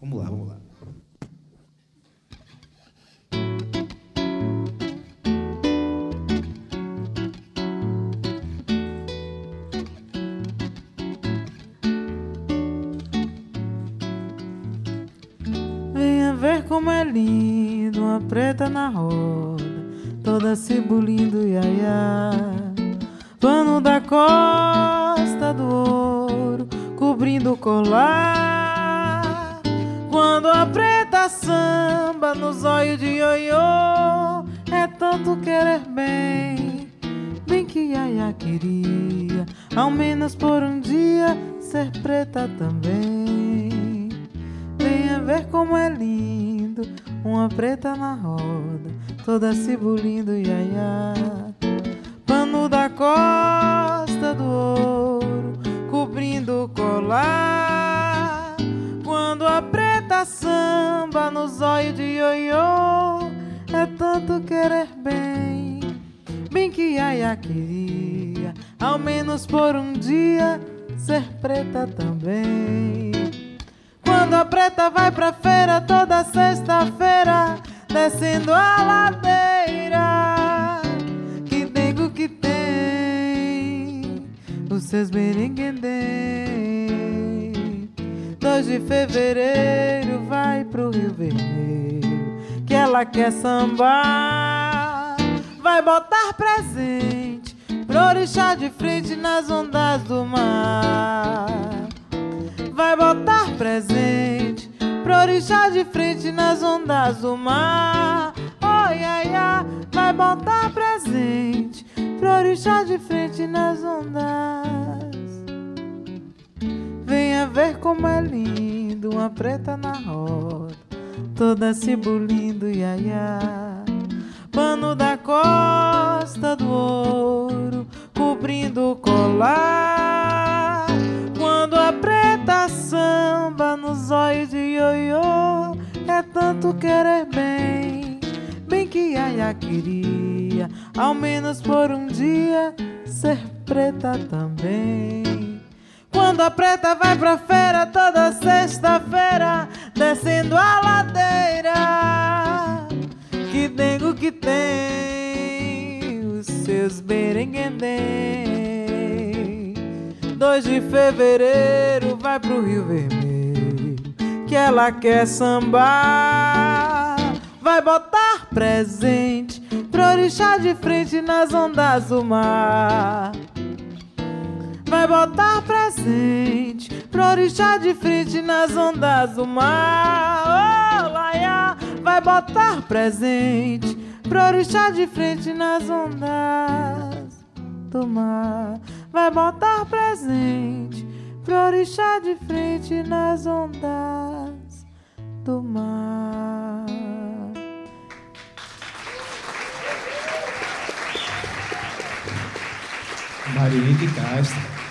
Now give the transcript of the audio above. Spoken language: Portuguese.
Vamos lá, vamos lá. Venha ver como é lindo, uma preta na roda, toda se bulindo, iaiá. Pano da costa do ouro, cobrindo o colar. Quando a preta samba nos olhos de ioiô, é tanto querer bem, bem que Yaya queria, ao menos por um dia, ser preta também. Venha ver como é lindo, uma preta na roda, toda se bulindo, iaiá. Tanto querer bem, bem que Yaya queria, ao menos por um dia, ser preta também. Quando a preta vai pra feira toda sexta-feira, descendo a ladeira, que nego que tem os seus berenguendem. 2 de fevereiro vai pro Rio Vermelho, ela quer sambar, vai botar presente pro orixá de frente nas ondas do mar vai botar presente pro orixá de frente nas ondas do mar. Oh, ia, ia, vai botar presente pro orixá de frente nas ondas. Venha ver como é lindo, uma preta na roda, toda se bulindo, ia, ia. Pano da costa do ouro, cobrindo o colar. Quando a preta samba nos olhos de ioiô, é tanto querer bem, bem que Yaya queria, ao menos por um dia, ser preta também. Quando a preta vai pra feira toda sexta-feira, os seus berenguendem. 2 de fevereiro vai pro Rio Vermelho, que ela quer sambar. Vai botar presente pro orixá de frente nas ondas do mar. Vai botar presente pro orixá de frente nas ondas do mar. Oh, laia, vai botar presente pro orixá de frente nas ondas do mar. Vai botar presente pro orixá de frente nas ondas do mar. Marilene Castro.